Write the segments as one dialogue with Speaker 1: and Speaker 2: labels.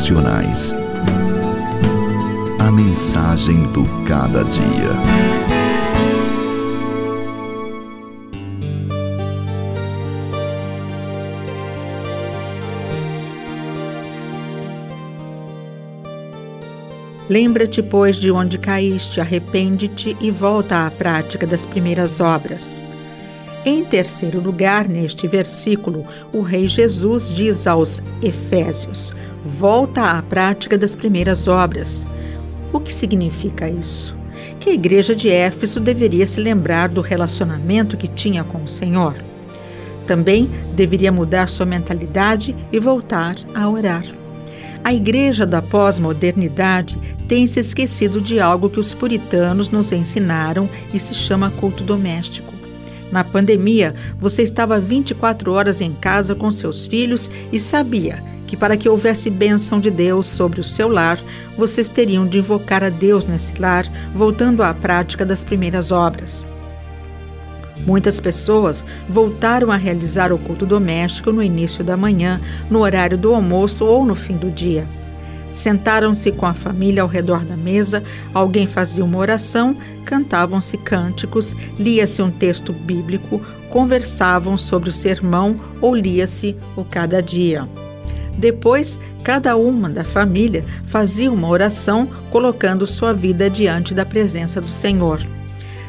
Speaker 1: Devocionais. A mensagem do cada dia.
Speaker 2: Lembra-te, pois, de onde caíste, arrepende-te e volta à prática das primeiras obras. Em terceiro lugar, neste versículo, o Rei Jesus diz aos Efésios: volta à prática das primeiras obras. O que significa isso? Que a igreja de Éfeso deveria se lembrar do relacionamento que tinha com o Senhor. Também deveria mudar sua mentalidade e voltar a orar. A igreja da pós-modernidade tem se esquecido de algo que os puritanos nos ensinaram e se chama culto doméstico. Na pandemia, você estava 24 horas em casa com seus filhos e sabia que para que houvesse bênção de Deus sobre o seu lar, vocês teriam de invocar a Deus nesse lar, voltando à prática das primeiras obras. Muitas pessoas voltaram a realizar o culto doméstico no início da manhã, no horário do almoço ou no fim do dia. Sentaram-se com a família ao redor da mesa, alguém fazia uma oração, cantavam-se cânticos, lia-se um texto bíblico, conversavam sobre o sermão ou lia-se o cada dia. Depois, cada uma da família fazia uma oração colocando sua vida diante da presença do Senhor.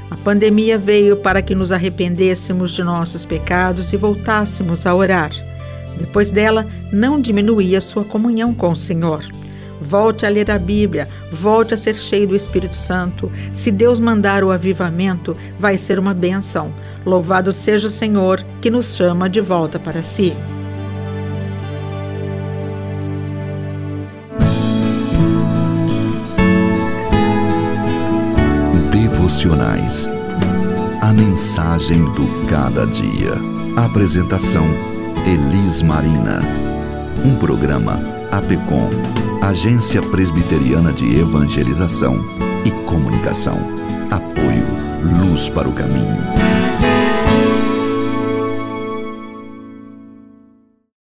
Speaker 2: A pandemia veio para que nos arrependêssemos de nossos pecados e voltássemos a orar. Depois dela, não diminuía sua comunhão com o Senhor. Volte a ler a Bíblia, volte a ser cheio do Espírito Santo. Se Deus mandar o avivamento, vai ser uma benção. Louvado seja o Senhor que nos chama de volta para si.
Speaker 1: Devocionais. A mensagem do cada dia. Apresentação: Elis Marina. Um programa APECOM Agência Presbiteriana de Evangelização e Comunicação. Apoio Luz para o Caminho.